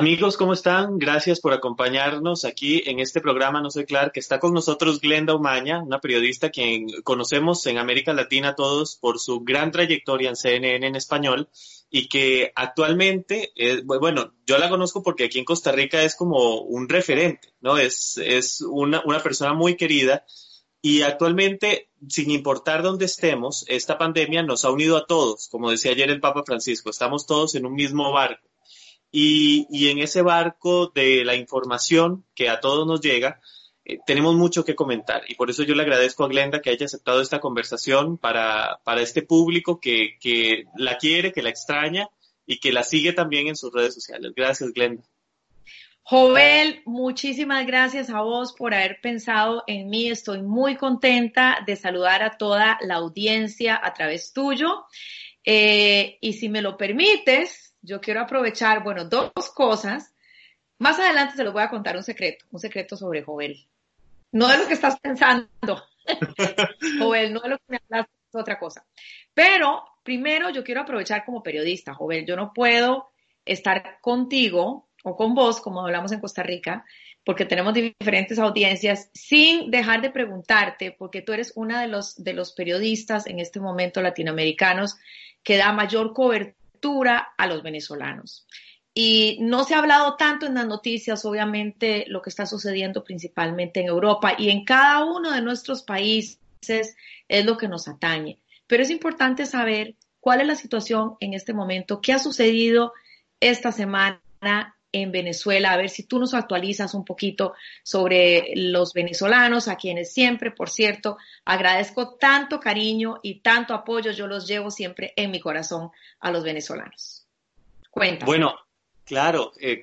Amigos, ¿cómo están? Gracias por acompañarnos aquí en este programa No Soy Clark, que está con nosotros Glenda Umaña, una periodista quien conocemos en América Latina todos por su gran trayectoria en CNN en español y que actualmente, eh, bueno, yo la conozco porque aquí en Costa Rica es como un referente, ¿no? Es, es una, una persona muy querida y actualmente, sin importar dónde estemos, esta pandemia nos ha unido a todos, como decía ayer el Papa Francisco, estamos todos en un mismo barco y, en ese barco de la información que a todos nos llega, eh, tenemos mucho que comentar. Y por eso yo le agradezco a Glenda que haya aceptado esta conversación para, para este público que, que la quiere, que la extraña y que la sigue también en sus redes sociales. Gracias, Glenda. Jovel, muchísimas gracias a vos por haber pensado en mí. Estoy muy contenta de saludar a toda la audiencia a través tuyo. Eh, y si me lo permites, yo quiero aprovechar, bueno, dos cosas. Más adelante se los voy a contar un secreto, un secreto sobre Jovel. No de lo que estás pensando, Jovel, no de lo que me hablas, es otra cosa. Pero primero yo quiero aprovechar como periodista, Jovel. Yo no puedo estar contigo o con vos, como hablamos en Costa Rica, porque tenemos diferentes audiencias, sin dejar de preguntarte, porque tú eres una de los, de los periodistas en este momento latinoamericanos que da mayor cobertura a los venezolanos. Y no se ha hablado tanto en las noticias, obviamente, lo que está sucediendo principalmente en Europa y en cada uno de nuestros países es lo que nos atañe. Pero es importante saber cuál es la situación en este momento, qué ha sucedido esta semana en Venezuela, a ver si tú nos actualizas un poquito sobre los venezolanos, a quienes siempre, por cierto, agradezco tanto cariño y tanto apoyo, yo los llevo siempre en mi corazón a los venezolanos. Cuéntame. Bueno, claro, eh,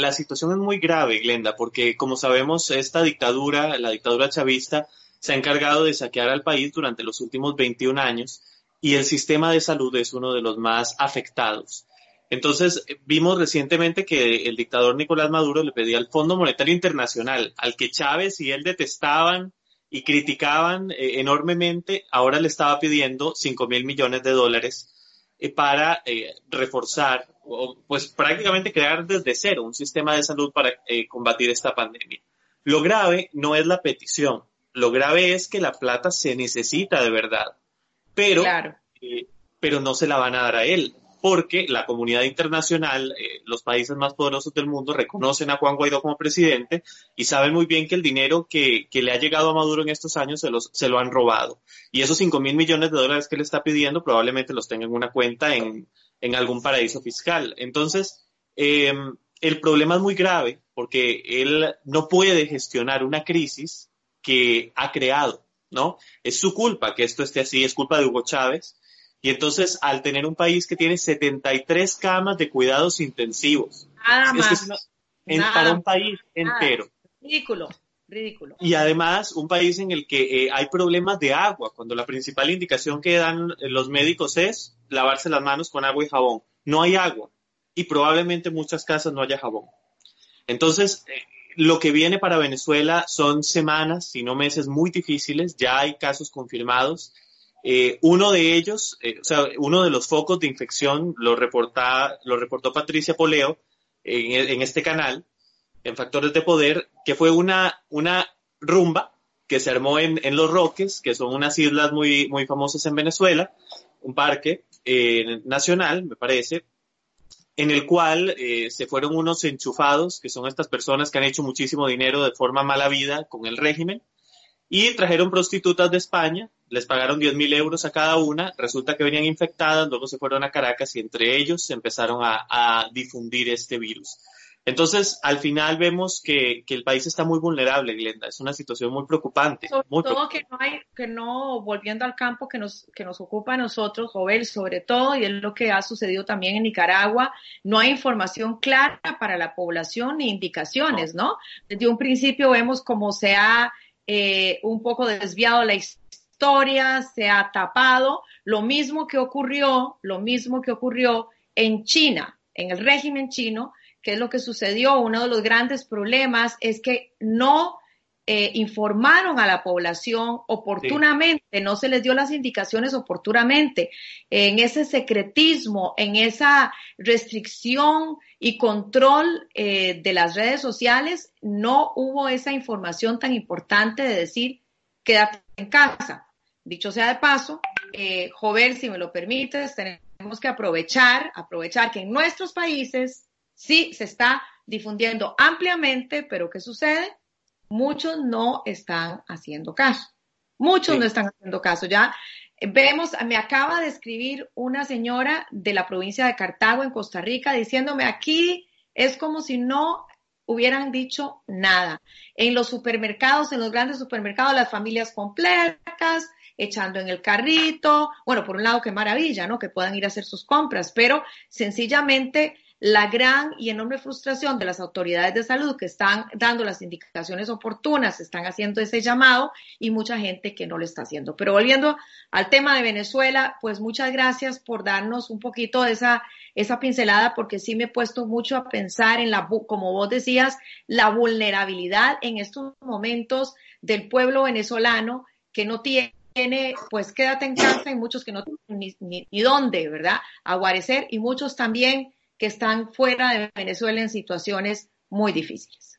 la situación es muy grave, Glenda, porque como sabemos, esta dictadura, la dictadura chavista, se ha encargado de saquear al país durante los últimos 21 años y el sistema de salud es uno de los más afectados. Entonces, vimos recientemente que el dictador Nicolás Maduro le pedía al Fondo Monetario Internacional, al que Chávez y él detestaban y criticaban eh, enormemente, ahora le estaba pidiendo 5 mil millones de dólares eh, para eh, reforzar, o pues prácticamente crear desde cero un sistema de salud para combatir esta pandemia. Lo grave no es la petición, lo grave es que la plata se necesita de verdad, pero, pero no se la van a dar a él porque la comunidad internacional, eh, los países más poderosos del mundo, reconocen a Juan Guaidó como presidente y saben muy bien que el dinero que, le ha llegado a Maduro en estos años se, lo han robado. Y esos 5 mil millones de dólares que le está pidiendo probablemente los tenga en una cuenta en, algún paraíso fiscal. Entonces, em, el problema es muy grave porque él no puede gestionar una crisis que ha creado, ¿no? Es su culpa que esto esté así, es culpa de Hugo Chávez, y entonces, al tener un país que tiene 73 camas de cuidados intensivos, nada más, para un país entero. Ridículo, ridículo. Y además, un país en el que eh, hay problemas de agua, cuando la principal indicación que dan los médicos es lavarse las manos con agua y jabón. No hay agua y probablemente en muchas casas no haya jabón. Entonces, eh, lo que viene para Venezuela son semanas, si no meses, muy difíciles. Ya hay casos confirmados eh, uno de ellos, eh, o sea, uno de los focos de infección lo, reporta, lo reportó Patricia Poleo en, este canal, en Factores de Poder, que fue una, una rumba que se armó en, Los Roques, que son unas islas muy, muy famosas en Venezuela, un parque eh, nacional, me parece, en el cual se fueron unos enchufados, que son estas personas que han hecho muchísimo dinero de forma mala vida con el régimen, y trajeron prostitutas de España, les pagaron 10 mil euros a cada una, resulta que venían infectadas, luego se fueron a Caracas y entre ellos se empezaron a, difundir este virus. Entonces, al final vemos que, el país está muy vulnerable, Glenda. Es una situación muy preocupante. Sobre todo que no hay, que no, volviendo al campo que nos, que nos ocupa a nosotros, Jovel, sobre todo, y es lo que ha sucedido también en Nicaragua, no hay información clara para la población ni indicaciones, ¿no? Desde un principio vemos cómo se ha eh, un poco desviado la historia, se ha tapado. Lo mismo que ocurrió, lo mismo que ocurrió en China, en el régimen chino, que es lo que sucedió. Uno de los grandes problemas es que no eh, informaron a la población oportunamente, no se les dio las indicaciones oportunamente, en ese secretismo, en esa restricción y control eh, de las redes sociales, no hubo esa información tan importante de decir, quédate en casa. Dicho sea de paso, eh, Jover, si me lo permites, tenemos que aprovechar, aprovechar que en nuestros países sí se está difundiendo ampliamente, pero ¿qué sucede? muchos no están haciendo caso. Muchos no están haciendo caso. Ya vemos, me acaba de escribir una señora de la provincia de Cartago en Costa Rica diciéndome aquí es como si no hubieran dicho nada. En los supermercados, en los grandes supermercados, las familias completas, echando en el carrito. Bueno, por un lado, qué maravilla, ¿no? Que puedan ir a hacer sus compras, pero sencillamente la gran y enorme frustración de las autoridades de salud que están dando las indicaciones oportunas, están haciendo ese llamado y mucha gente que no lo está haciendo. Pero volviendo al tema de Venezuela, pues muchas gracias por darnos un poquito de esa, esa pincelada porque sí me he puesto mucho a pensar en la, como vos decías, la vulnerabilidad en estos momentos del pueblo venezolano que no tiene pues quédate en casa, y muchos que no tienen ni, ni dónde, ¿verdad? Aguarecer y muchos también que están fuera de Venezuela en situaciones muy difíciles.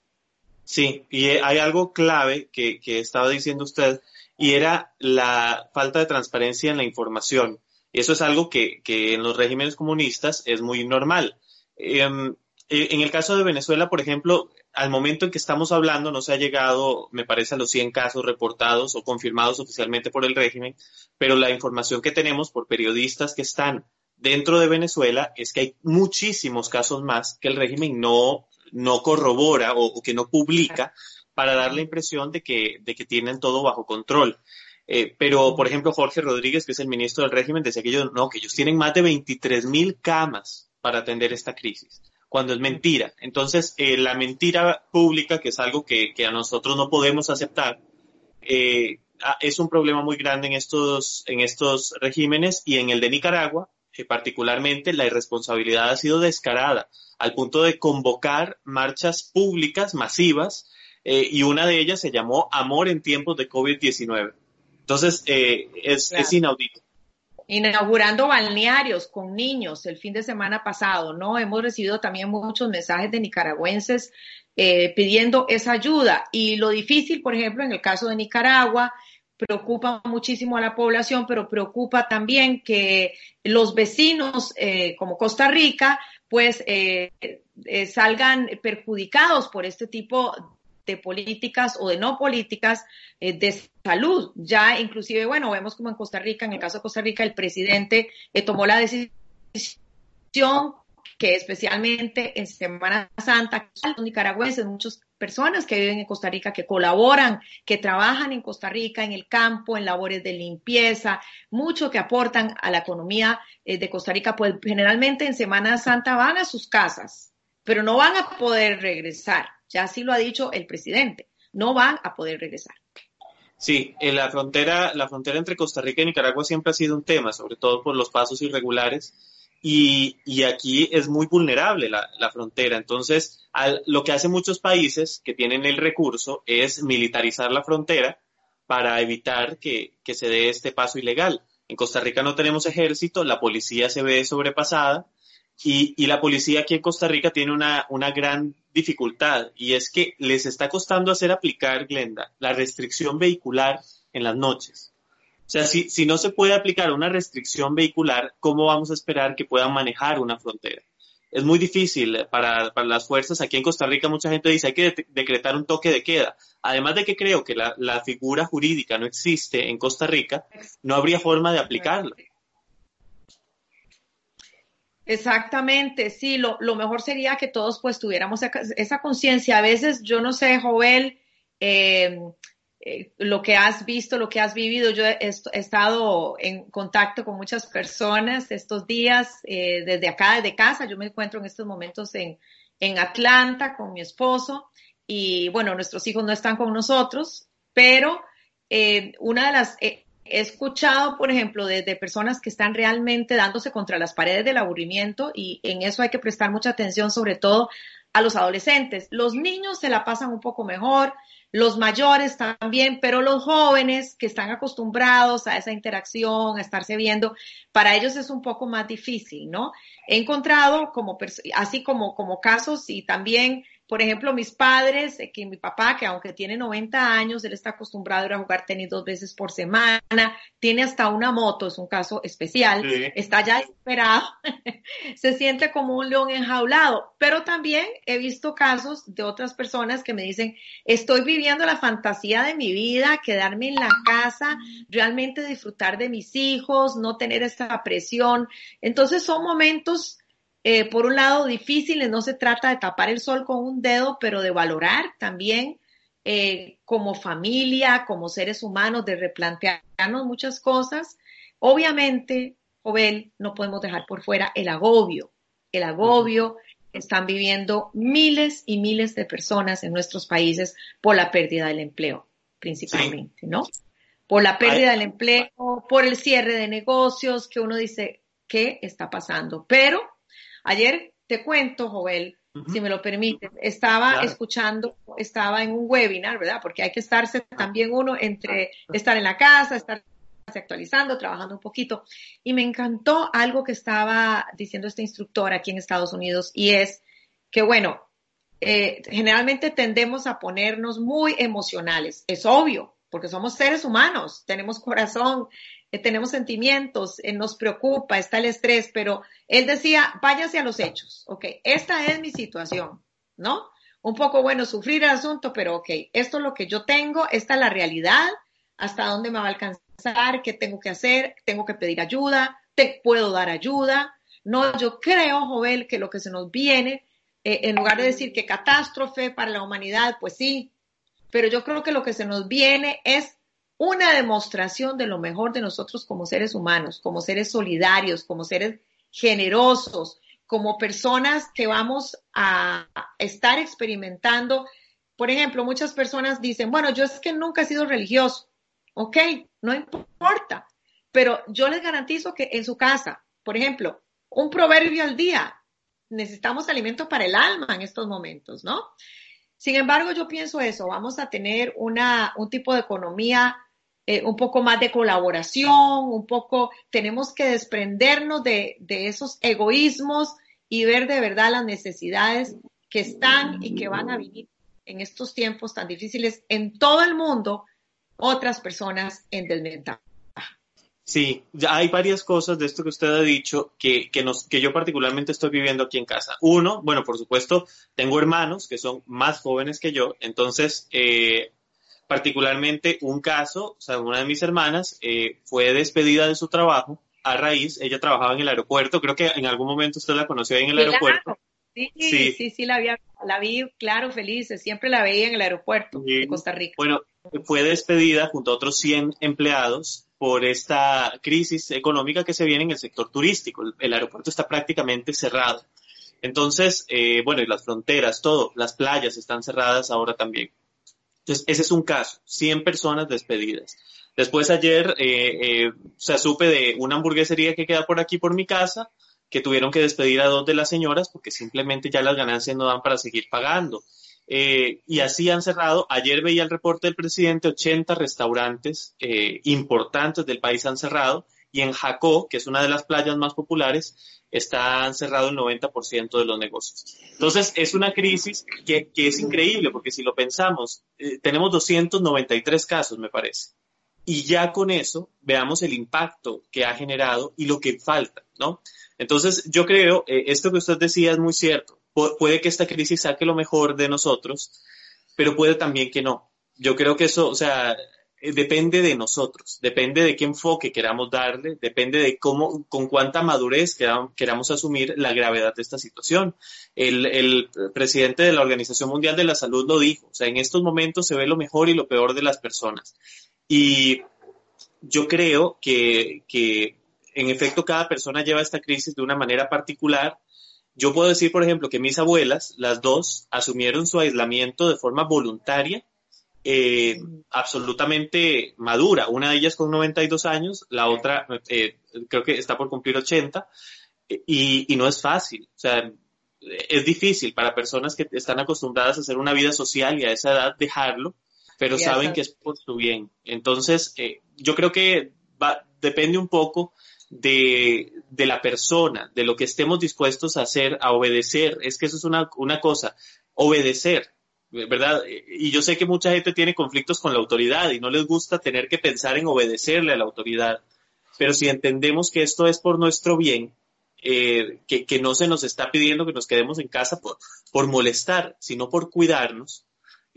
Sí, y hay algo clave que, estaba diciendo usted, y era la falta de transparencia en la información. Eso es algo que, en los regímenes comunistas es muy normal. Em, e, en el caso de Venezuela, por ejemplo, al momento en que estamos hablando no se ha llegado, me parece, a los 100 casos reportados o confirmados oficialmente por el régimen, pero la información que tenemos por periodistas que están dentro de Venezuela es que hay muchísimos casos más que el régimen no, no corrobora o, que no publica para dar la impresión de que, de que tienen todo bajo control. Eh, pero, por ejemplo, Jorge Rodríguez, que es el ministro del régimen, decía que ellos, no, que ellos tienen más de 23 mil camas para atender esta crisis, cuando es mentira. Entonces, eh, la mentira pública, que es algo que, a nosotros no podemos aceptar, eh, es un problema muy grande en estos, en estos regímenes y en el de Nicaragua, particularmente la irresponsabilidad ha sido descarada, al punto de convocar marchas públicas masivas eh, y una de ellas se llamó Amor en tiempos de COVID-19. Entonces, eh, es, inaudito. Inaugurando balnearios con niños el fin de semana pasado, ¿no? Hemos recibido también muchos mensajes de nicaragüenses eh, pidiendo esa ayuda. Y lo difícil, por ejemplo, en el caso de Nicaragua, preocupa muchísimo a la población, pero preocupa también que los vecinos, eh, como Costa Rica, pues eh, eh, salgan perjudicados por este tipo de políticas o de no políticas de salud. Ya inclusive, bueno, vemos como en Costa Rica, en el caso de Costa Rica, el presidente tomó la decisión que especialmente en Semana Santa, los nicaragüenses, muchas personas que viven en Costa Rica, que colaboran, que trabajan en Costa Rica, en el campo, en labores de limpieza, mucho que aportan a la economía eh, de Costa Rica, pues generalmente en Semana Santa van a sus casas, pero no van a poder regresar. Ya así lo ha dicho el presidente, no van a poder regresar. Sí, en la frontera, la frontera entre Costa Rica y Nicaragua siempre ha sido un tema, sobre todo por los pasos irregulares y, y aquí es muy vulnerable la, la frontera. Entonces, lo que hacen muchos países que tienen el recurso es militarizar la frontera para evitar que, que se dé este paso ilegal. En Costa Rica no tenemos ejército, la policía se ve sobrepasada y, y, la policía aquí en Costa Rica tiene una, una, gran dificultad y es que les está costando hacer aplicar, Glenda, la restricción vehicular en las noches. O sea, si, si no se puede aplicar una restricción vehicular, ¿cómo vamos a esperar que puedan manejar una frontera? Es muy difícil para, para las fuerzas. Aquí en Costa Rica mucha gente dice hay que decretar un toque de queda. Además de que creo que la, la figura jurídica no existe en Costa Rica, no habría forma de aplicarla. Exactamente, sí, lo, lo, mejor sería que todos pues tuviéramos esa conciencia. A veces, yo no sé, Joel, eh, eh, lo que has visto, lo que has vivido. Yo he, estado en contacto con muchas personas estos días eh, desde acá, desde casa. Yo me encuentro en estos momentos en, en Atlanta con mi esposo y bueno, nuestros hijos no están con nosotros, pero eh, una de las... he escuchado, por ejemplo, desde personas que están realmente dándose contra las paredes del aburrimiento y en eso hay que prestar mucha atención, sobre todo a los adolescentes. Los niños se la pasan un poco mejor, los mayores también, pero los jóvenes que están acostumbrados a esa interacción, a estarse viendo, para ellos es un poco más difícil, ¿no? He encontrado como, así como, como casos y también por ejemplo, mis padres, eh, que mi papá, que aunque tiene 90 años, él está acostumbrado a ir a jugar tenis dos veces por semana, tiene hasta una moto, es un caso especial, está ya esperado, se siente como un león enjaulado. Pero también he visto casos de otras personas que me dicen, estoy viviendo la fantasía de mi vida, quedarme en la casa, realmente disfrutar de mis hijos, no tener esta presión. Entonces son momentos eh, por un lado, difíciles, no se trata de tapar el sol con un dedo, pero de valorar también eh, como familia, como seres humanos, de replantearnos muchas cosas. Obviamente, Jovel, no podemos dejar por fuera el agobio, el agobio que están viviendo miles y miles de personas en nuestros países por la pérdida del empleo, principalmente, ¿no? Por la pérdida del empleo, por el cierre de negocios, que uno dice, ¿qué está pasando? Pero Ayer te cuento, Joel, si me lo permites, estaba escuchando, estaba en un webinar, ¿verdad? Porque hay que estarse también uno entre estar en la casa, estar actualizando, trabajando un poquito. Y me encantó algo que estaba diciendo este instructor aquí en Estados Unidos y es que, bueno, eh, generalmente tendemos a ponernos muy emocionales. Es obvio, porque somos seres humanos, tenemos corazón, eh, tenemos sentimientos, eh, nos preocupa, está el estrés, pero él decía, váyase a los hechos, ok, esta es mi situación, ¿no? Un poco bueno sufrir el asunto, pero ok, esto es lo que yo tengo, esta es la realidad, hasta dónde me va a alcanzar, qué tengo que hacer, tengo que pedir ayuda, te puedo dar ayuda. No, yo creo, Joel, que lo que se nos viene, eh, en lugar de decir que catástrofe para la humanidad, pues sí, pero yo creo que lo que se nos viene es una demostración de lo mejor de nosotros como seres humanos, como seres solidarios, como seres generosos, como personas que vamos a estar experimentando. Por ejemplo, muchas personas dicen, bueno, yo es que nunca he sido religioso. Ok, no importa. Pero yo les garantizo que en su casa, por ejemplo, un proverbio al día, necesitamos alimento para el alma en estos momentos, ¿no? Sin embargo, yo pienso eso, vamos a tener una, un tipo de economía eh, un poco más de colaboración, un poco, tenemos que desprendernos de, de esos egoísmos y ver de verdad las necesidades que están y que van a vivir en estos tiempos tan difíciles en todo el mundo, otras personas en desventaja. Sí, hay varias cosas de esto que usted ha dicho que, que, nos, que yo particularmente estoy viviendo aquí en casa. Uno, bueno, por supuesto, tengo hermanos que son más jóvenes que yo, entonces eh, particularmente un caso, o sea, una de mis hermanas eh, fue despedida de su trabajo a raíz, ella trabajaba en el aeropuerto, creo que en algún momento usted la conoció ahí en el aeropuerto. Sí, sí, sí, sí, la, vi, la vi, claro, feliz, siempre la veía en el aeropuerto de Costa Rica. Bueno, fue despedida junto a otros 100 empleados por esta crisis económica que se viene en el sector turístico. El, aeropuerto está prácticamente cerrado. Entonces, eh, bueno, y las fronteras, todo, las playas están cerradas ahora también. Entonces, ese es un caso, 100 personas despedidas. Después ayer eh, eh, se supe de una hamburguesería que queda por aquí por mi casa, que tuvieron que despedir a dos de las señoras porque simplemente ya las ganancias no dan para seguir pagando. Eh, y así han cerrado. Ayer veía el reporte del presidente, 80 restaurantes importantes del país han cerrado y en Jacó, que es una de las playas más populares, está cerrado el 90% de los negocios. Entonces, es una crisis que, es increíble, porque si lo pensamos, eh, tenemos 293 casos, me parece. Y ya con eso, veamos el impacto que ha generado y lo que falta, ¿no? Entonces, yo creo, eh, esto que usted decía es muy cierto. puede que esta crisis saque lo mejor de nosotros, pero puede también que no. Yo creo que eso, o sea, depende de nosotros, depende de qué enfoque queramos darle, depende de cómo, con cuánta madurez queramos, asumir la gravedad de esta situación. El, presidente de la Organización Mundial de la Salud lo dijo, o sea, en estos momentos se ve lo mejor y lo peor de las personas. Y yo creo que, que en efecto cada persona lleva esta crisis de una manera particular. Yo puedo decir, por ejemplo, que mis abuelas, las dos, asumieron su aislamiento de forma voluntaria eh, absolutamente madura. Una de ellas con 92 años, la otra eh, creo que está por cumplir 80 y, no es fácil. O sea, es difícil para personas que están acostumbradas a hacer una vida social y a esa edad dejarlo, pero saben que es por su bien. Entonces, eh, yo creo que va, depende un poco de, de, la persona, de lo que estemos dispuestos a hacer, a obedecer. Es que eso es una, una cosa, obedecer, ¿verdad? Y yo sé que mucha gente tiene conflictos con la autoridad y no les gusta tener que pensar en obedecerle a la autoridad, pero si entendemos que esto es por nuestro bien, eh, que, que, no se nos está pidiendo que nos quedemos en casa por, por molestar, sino por cuidarnos,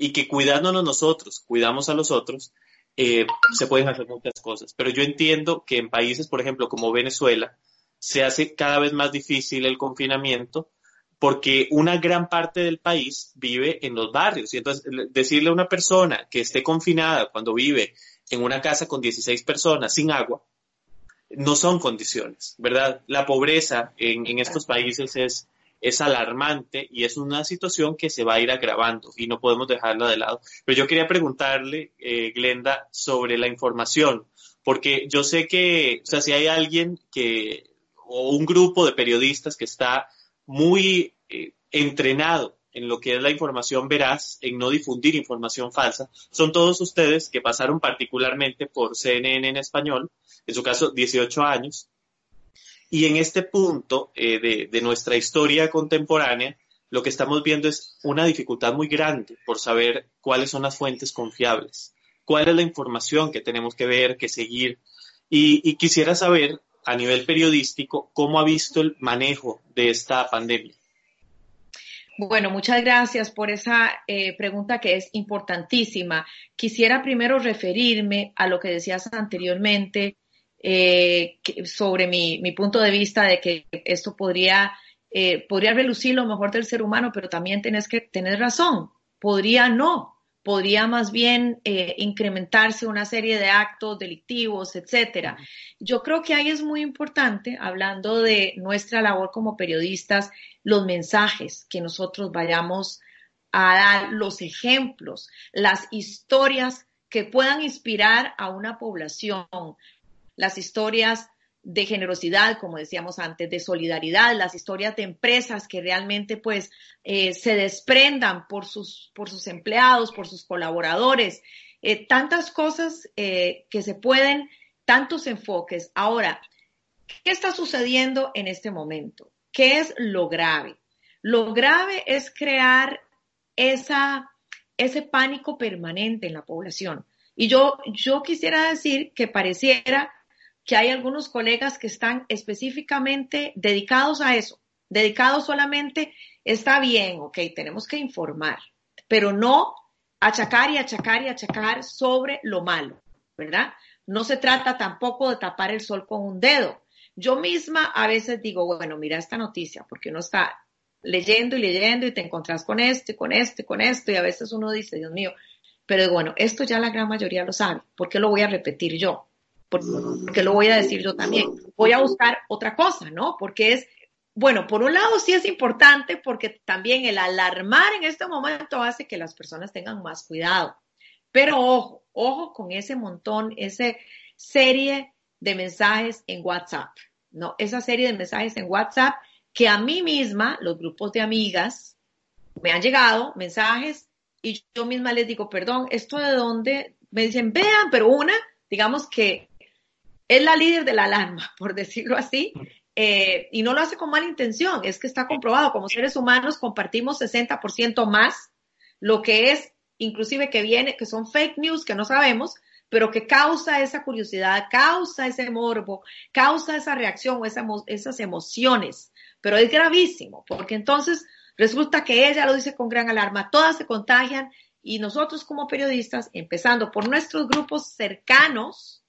y que cuidándonos nosotros, cuidamos a los otros, eh, se pueden hacer muchas cosas. Pero yo entiendo que en países, por ejemplo, como Venezuela, se hace cada vez más difícil el confinamiento porque una gran parte del país vive en los barrios. Y entonces, decirle a una persona que esté confinada cuando vive en una casa con 16 personas sin agua, no son condiciones, ¿verdad? La pobreza en, en estos países es, es alarmante y es una situación que se va a ir agravando y no podemos dejarla de lado. Pero yo quería preguntarle, eh, Glenda, sobre la información, porque yo sé que, o sea, si hay alguien que, o un grupo de periodistas que está muy eh, entrenado en lo que es la información veraz, en no difundir información falsa, son todos ustedes que pasaron particularmente por CNN en español, en su caso 18 años, y en este punto eh, de, nuestra historia contemporánea, lo que estamos viendo es una dificultad muy grande por saber cuáles son las fuentes confiables, cuál es la información que tenemos que ver, que seguir. Y, quisiera saber, a nivel periodístico, cómo ha visto el manejo de esta pandemia. Bueno, muchas gracias por esa eh, pregunta que es importantísima. Quisiera primero referirme a lo que decías anteriormente eh, sobre mi, mi, punto de vista de que esto podría, eh, podría relucir lo mejor del ser humano, pero también tenés que tener razón. Podría no, podría más bien eh, incrementarse una serie de actos delictivos, etcétera. Yo creo que ahí es muy importante, hablando de nuestra labor como periodistas, los mensajes que nosotros vayamos a dar, los ejemplos, las historias que puedan inspirar a una población, las historias de generosidad, como decíamos antes, de solidaridad, las historias de empresas que realmente pues eh, se desprendan por sus, por sus empleados, por sus colaboradores, eh, tantas cosas eh, que se pueden, tantos enfoques. Ahora, ¿qué está sucediendo en este momento? ¿Qué es lo grave? Lo grave es crear esa, ese pánico permanente en la población. Y yo, yo quisiera decir que pareciera que hay algunos colegas que están específicamente dedicados a eso, dedicados solamente, está bien, ok, tenemos que informar, pero no achacar y achacar y achacar sobre lo malo, ¿verdad? No se trata tampoco de tapar el sol con un dedo. Yo misma a veces digo, bueno, mira esta noticia, porque uno está leyendo y leyendo y te encontrás con esto con esto con esto y a veces uno dice, Dios mío, pero bueno, esto ya la gran mayoría lo sabe, ¿por qué lo voy a repetir yo? Porque lo voy a decir yo también. Voy a buscar otra cosa, ¿no? Porque es, bueno, por un lado sí es importante porque también el alarmar en este momento hace que las personas tengan más cuidado. Pero ojo, ojo con ese montón, esa serie de mensajes en WhatsApp, ¿no? Esa serie de mensajes en WhatsApp que a mí misma, los grupos de amigas, me han llegado mensajes y yo misma les digo, perdón, ¿esto de dónde? Me dicen, vean, pero una, digamos que es la líder de la alarma, por decirlo así, eh, y no lo hace con mala intención, es que está comprobado, como seres humanos compartimos 60% más lo que es, inclusive que viene, que son fake news que no sabemos, pero que causa esa curiosidad, causa ese morbo, causa esa reacción o esas emociones. Pero es gravísimo, porque entonces resulta que ella lo dice con gran alarma, todas se contagian y nosotros como periodistas, empezando por nuestros grupos cercanos,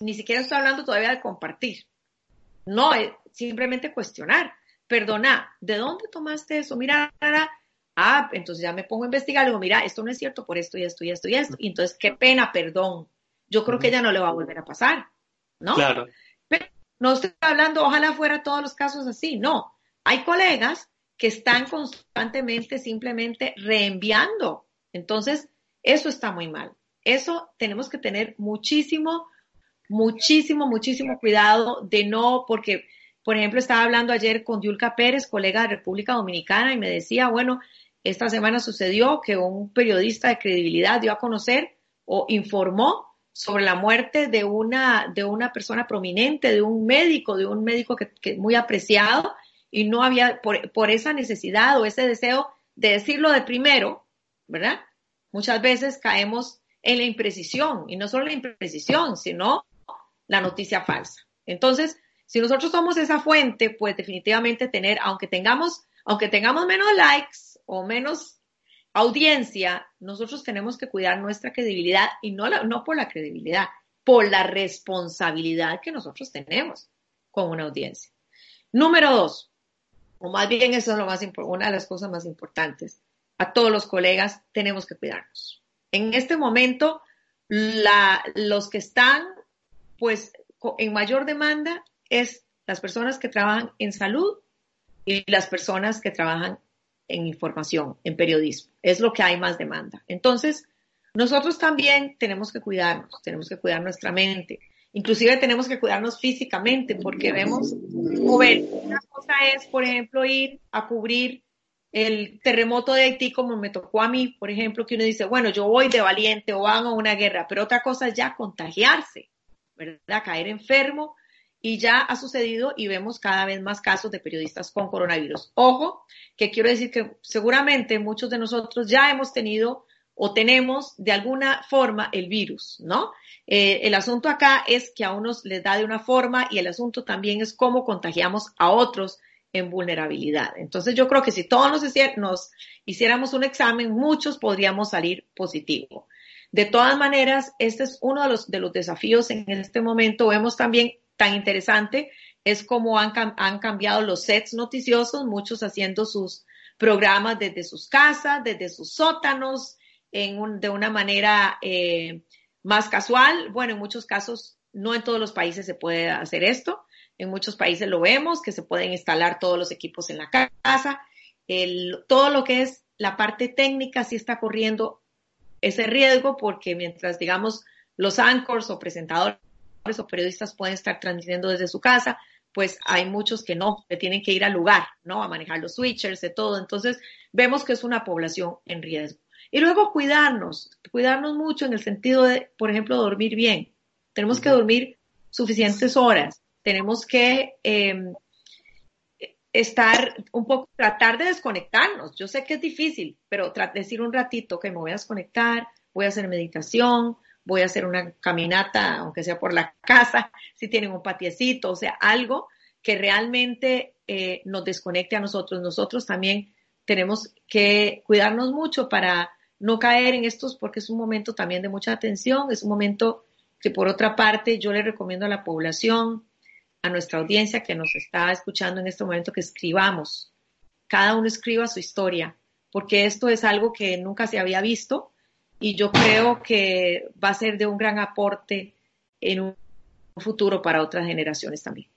ni siquiera estoy hablando todavía de compartir. No, es simplemente cuestionar. Perdona, ¿de dónde tomaste eso? Mira, ah, entonces ya me pongo a investigar digo, mira, esto no es cierto por esto y esto y esto y esto. Y entonces, qué pena, perdón. Yo creo que ya no le va a volver a pasar, ¿no? Claro. Pero no estoy hablando, ojalá fuera todos los casos así, no. Hay colegas que están constantemente simplemente reenviando. Entonces, eso está muy mal. Eso tenemos que tener muchísimo muchísimo, muchísimo cuidado de no, porque Por ejemplo, estaba hablando ayer con Yulka Pérez, colega de República Dominicana, y me decía, bueno, esta semana sucedió que un periodista de credibilidad dio a conocer o informó sobre la muerte de una, de una persona prominente, de un médico, de un médico que, que muy apreciado, y no había, por, por esa necesidad o ese deseo de decirlo de primero, ¿verdad? Muchas veces caemos en la imprecisión, y no solo la imprecisión, sino la noticia falsa. Entonces, si nosotros somos esa fuente, pues definitivamente tener, aunque tengamos, aunque tengamos menos likes o menos audiencia, nosotros tenemos que cuidar nuestra credibilidad y no, no por la credibilidad, por la responsabilidad que nosotros tenemos con una audiencia. Número dos, o más bien eso es lo más una de las cosas más importantes, a todos los colegas tenemos que cuidarnos. En este momento, la, los que están pues en mayor demanda es las personas que trabajan en salud y las personas que trabajan en información, en periodismo. Es lo que hay más demanda. Entonces, nosotros también tenemos que cuidarnos, tenemos que cuidar nuestra mente. Inclusive tenemos que cuidarnos físicamente porque vemos, o ver, una cosa es, por ejemplo, ir a cubrir el terremoto de Haití como me tocó a mí, por ejemplo, que uno dice, bueno, yo voy de valiente o van a una guerra, pero otra cosa es ya contagiarse, ¿verdad? Caer enfermo y ya ha sucedido y vemos cada vez más casos de periodistas con coronavirus. Ojo, que quiero decir que seguramente muchos de nosotros ya hemos tenido o tenemos de alguna forma el virus, ¿no? Eh, el asunto acá es que a unos les da de una forma y el asunto también es cómo contagiamos a otros en vulnerabilidad. Entonces yo creo que si todos nos, nos hiciéramos un examen, muchos podríamos salir positivo. De todas maneras, este es uno de los, de los desafíos en este momento. Vemos también tan interesante es como han, han cambiado los sets noticiosos, muchos haciendo sus programas desde sus casas, desde sus sótanos, en de una manera eh, más casual. Bueno, en muchos casos, no en todos los países se puede hacer esto. En muchos países lo vemos, que se pueden instalar todos los equipos en la casa. Todo lo que es la parte técnica sí está corriendo ese riesgo porque mientras, digamos, los anchors o presentadores o periodistas pueden estar transmitiendo desde su casa, pues hay muchos que no, que tienen que ir al lugar, ¿no? A manejar los switchers, de todo. Entonces, vemos que es una población en riesgo. Y luego cuidarnos, cuidarnos mucho en el sentido de, por ejemplo, dormir bien. Tenemos que dormir suficientes horas. Tenemos que em, estar un poco, tratar de desconectarnos. Yo sé que es difícil, pero decir un ratito que me voy a desconectar, voy a hacer meditación, voy a hacer una caminata, aunque sea por la casa, si tienen un patiecito, o sea, algo que realmente eh, nos desconecte a nosotros. Nosotros también tenemos que cuidarnos mucho para no caer en estos, porque es un momento también de mucha atención, es un momento que por otra parte yo le recomiendo a la población, a nuestra audiencia que nos está escuchando en este momento, que escribamos. Cada uno escriba su historia, porque esto es algo que nunca se había visto y yo creo que va a ser de un gran aporte en un futuro para otras generaciones también.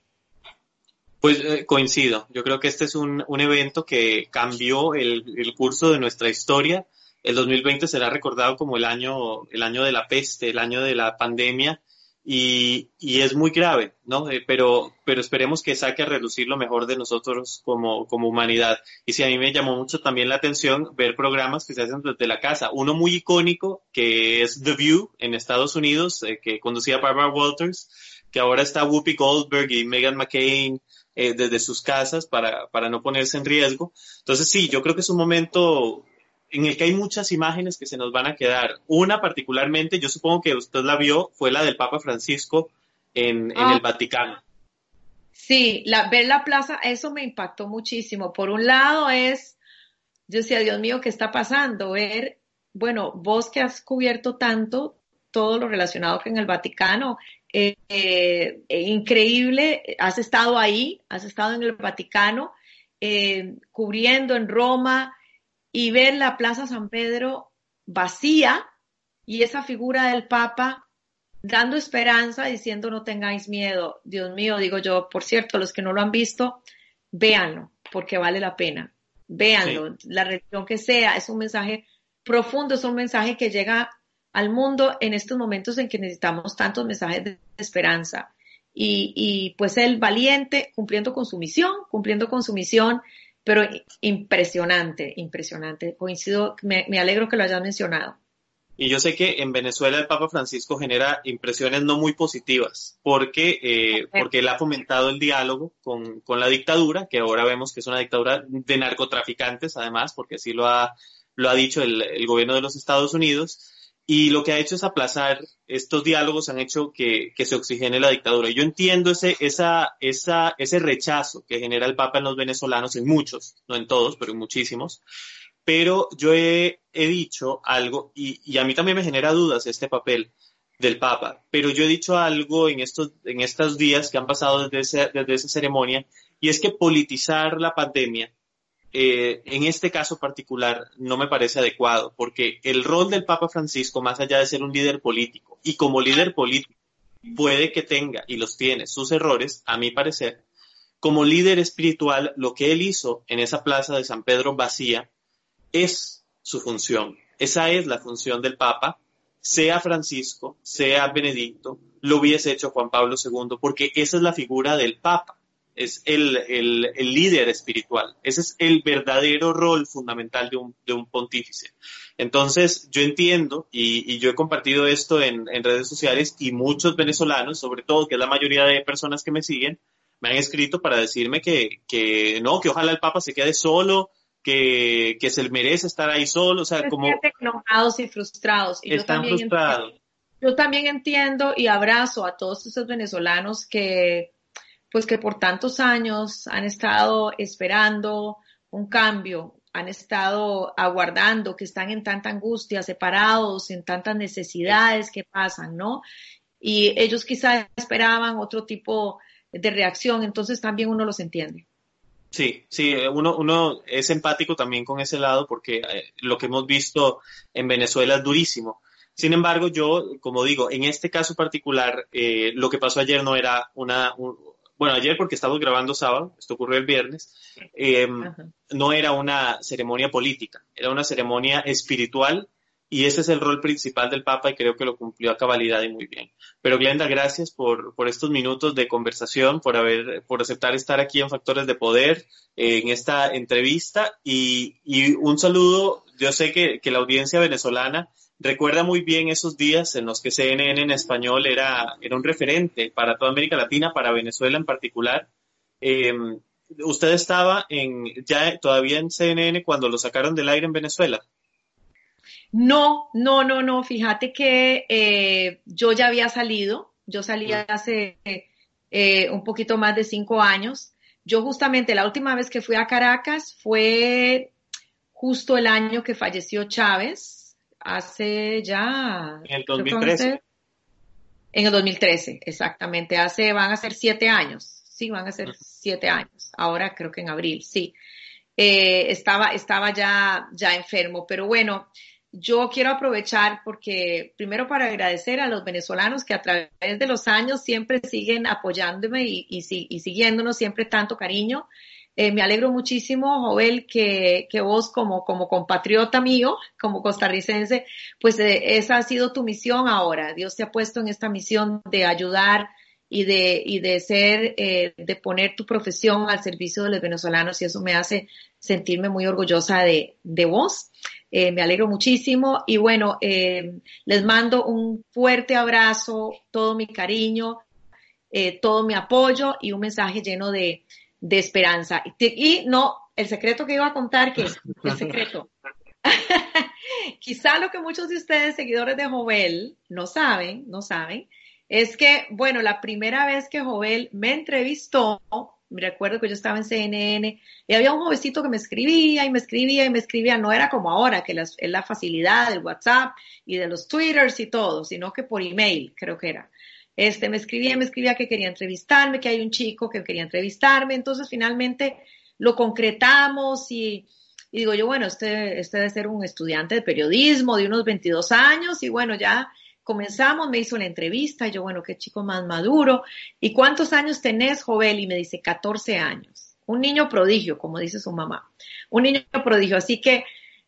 Pues eh, coincido, yo creo que este es un, un evento que cambió el, el, curso de nuestra historia. El 2020 será recordado como el año, el año de la peste, el año de la pandemia, y, y es muy grave, ¿no? Eh, pero, pero esperemos que saque a reducir lo mejor de nosotros como, como humanidad. Y sí, a mí me llamó mucho también la atención ver programas que se hacen desde la casa. Uno muy icónico, que es The View en Estados Unidos, eh, que conducía Barbara Walters, que ahora está Whoopi Goldberg y Megan McCain eh, desde sus casas para, para no ponerse en riesgo. Entonces sí, yo creo que es un momento en el que hay muchas imágenes que se nos van a quedar. Una particularmente, yo supongo que usted la vio, fue la del Papa Francisco en, en el ah. Vaticano. Sí, la, ver la plaza, eso me impactó muchísimo. Por un lado es, yo decía, Dios mío, ¿qué está pasando? Ver, bueno, vos que has cubierto tanto, todo lo relacionado con el Vaticano, eh, eh, increíble, has estado ahí, has estado en el Vaticano, eh, cubriendo en Roma, y ver la Plaza San Pedro vacía y esa figura del Papa dando esperanza, diciendo no tengáis miedo. Dios mío, digo yo, por cierto, los que no lo han visto, véanlo, porque vale la pena. Véanlo, la religión que sea, es un mensaje profundo, es un mensaje que llega al mundo en estos momentos en que necesitamos tantos mensajes de esperanza. y, y pues él valiente, cumpliendo con su misión, cumpliendo con su misión, pero impresionante, impresionante. Coincido, me, me alegro que lo hayas mencionado. Y yo sé que en Venezuela el Papa Francisco genera impresiones no muy positivas, porque, eh, porque él ha fomentado el diálogo con, con, la dictadura, que ahora vemos que es una dictadura de narcotraficantes, además, porque así lo ha, lo ha dicho el, el gobierno de los Estados Unidos. Y lo que ha hecho es aplazar estos diálogos, han hecho que, que se oxigene la dictadura. Yo entiendo ese, esa, esa, ese rechazo que genera el Papa en los venezolanos, en muchos, no en todos, pero en muchísimos pero yo he, dicho algo, y, a mí también me genera dudas este papel del Papa, pero yo he dicho algo en estos, en estos días que han pasado desde, desde esa ceremonia, y es que politizar la pandemia, eh, en este caso particular, no me parece adecuado, porque el rol del Papa Francisco, más allá de ser un líder político, y como líder político, puede que tenga, y los tiene, sus errores, a mi parecer, como líder espiritual, lo que él hizo en esa plaza de San Pedro vacía, es su función. Esa es la función del Papa, sea Francisco, sea Benedicto, lo hubiese hecho Juan Pablo II, porque esa es la figura del Papa, es el, líder espiritual, ese es el verdadero rol fundamental de un, pontífice. Entonces, yo entiendo, y, yo he compartido esto en, redes sociales, y muchos venezolanos, sobre todo, que es la mayoría de personas que me siguen, me han escrito para decirme que, que no, que ojalá el Papa se quede solo, que, se merece estar ahí solo, o sea, como... enojados y frustrados. Y están yo frustrados. yo también entiendo y abrazo a todos esos venezolanos que, pues que por tantos años han estado esperando un cambio, han estado aguardando, que están en tanta angustia, separados, en tantas necesidades que pasan, ¿no? Y ellos quizás esperaban otro tipo de reacción, entonces también uno los entiende. Sí, sí, uno, uno es empático también con ese lado porque eh, lo que hemos visto en Venezuela es durísimo. Sin embargo, yo, como digo, en este caso particular, eh, lo que pasó ayer no era una, bueno, ayer porque estamos grabando sábado, esto ocurrió el viernes, em, no era una ceremonia política, era una ceremonia espiritual y ese es el rol principal del Papa y creo que lo cumplió a cabalidad y muy bien. Pero Glenda, gracias por, por estos minutos de conversación, por haber, por aceptar estar aquí en Factores de Poder eh, en esta entrevista y, y, un saludo. Yo sé que, que, la audiencia venezolana recuerda muy bien esos días en los que CNN en español era, era un referente para toda América Latina, para Venezuela en particular. Eh, usted estaba en, ya todavía en CNN cuando lo sacaron del aire en Venezuela. No, no, no, no. Fíjate que eh, yo ya había salido. Yo salí hace eh, un poquito más de cinco años. Yo justamente la última vez que fui a Caracas fue justo el año que falleció Chávez, hace ya... En el 2013. En el 2013, exactamente. Hace, van a ser siete años. Sí, van a ser siete años. Ahora creo que en abril, sí. Eh, estaba, estaba ya, ya enfermo. Pero bueno, yo quiero aprovechar porque primero para agradecer a los venezolanos que a través de los años siempre siguen apoyándome y, y, y siguiéndonos siempre tanto cariño. Eh, me alegro muchísimo, Joel, que, que vos como, como compatriota mío, como costarricense, pues eh, esa ha sido tu misión ahora. Dios te ha puesto en esta misión de ayudar y de, y de ser, eh, de poner tu profesión al servicio de los venezolanos y eso me hace sentirme muy orgullosa de, de vos. Me alegro muchísimo y bueno, les mando un fuerte abrazo, todo mi cariño, todo mi apoyo y un mensaje lleno de, de esperanza. Y, no, el secreto que iba a contar, que el secreto. Quizá lo que muchos de ustedes, seguidores de Jovel, no saben, no saben, es que, bueno, la primera vez que Jovel me entrevistó, me recuerdo que yo estaba en CNN y había un jovencito que me escribía y me escribía y me escribía. No era como ahora, que es la facilidad del WhatsApp y de los Twitters y todo, sino que por email, creo que era. Este, me escribía, me escribía que quería entrevistarme, que hay un chico que quería entrevistarme. Entonces, finalmente lo concretamos y, digo yo, bueno, este, este debe ser un estudiante de periodismo de unos 22 años y bueno, ya comenzamos, me hizo la entrevista, y yo, bueno, qué chico más maduro. ¿Y cuántos años tenés, Jovel? Y me dice, 14 años. Un niño prodigio, como dice su mamá. Un niño prodigio. Así que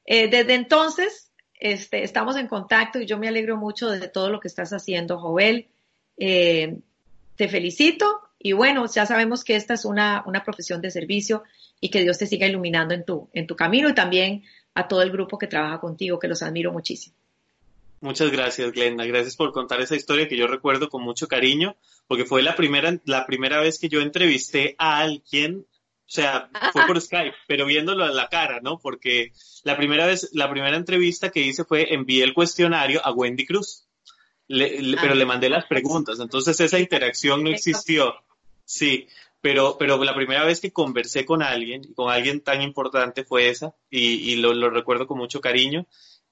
eh, desde entonces este, estamos en contacto y yo me alegro mucho de todo lo que estás haciendo, Jovel. Eh, te felicito y bueno, ya sabemos que esta es una, una profesión de servicio y que Dios te siga iluminando en tu, en tu camino y también a todo el grupo que trabaja contigo, que los admiro muchísimo. Muchas gracias, Glenda. Gracias por contar esa historia que yo recuerdo con mucho cariño, porque fue la primera, la primera vez que yo entrevisté a alguien, o sea, fue por Skype, pero viéndolo a la cara, ¿no? Porque la primera vez, la primera entrevista que hice fue envié el cuestionario a Wendy Cruz, pero le mandé las preguntas, entonces esa interacción no existió. Sí, pero, pero la primera vez que conversé con alguien, con alguien tan importante fue esa, y, lo, lo, recuerdo con mucho cariño.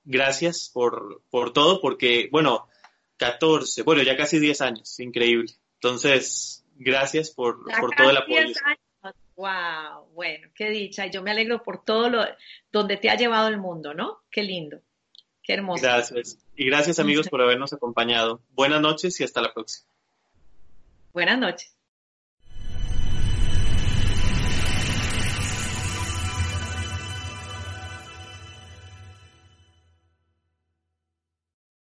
Gracias por, por todo, porque, bueno, 14, bueno, ya casi 10 años, increíble. Entonces, gracias por, por todo el apoyo. Wow, bueno, qué dicha. Yo me alegro por todo lo donde te ha llevado el mundo, ¿no? Qué lindo, qué hermoso. Gracias. Y gracias amigos por habernos acompañado. Buenas noches y hasta la próxima. Buenas noches.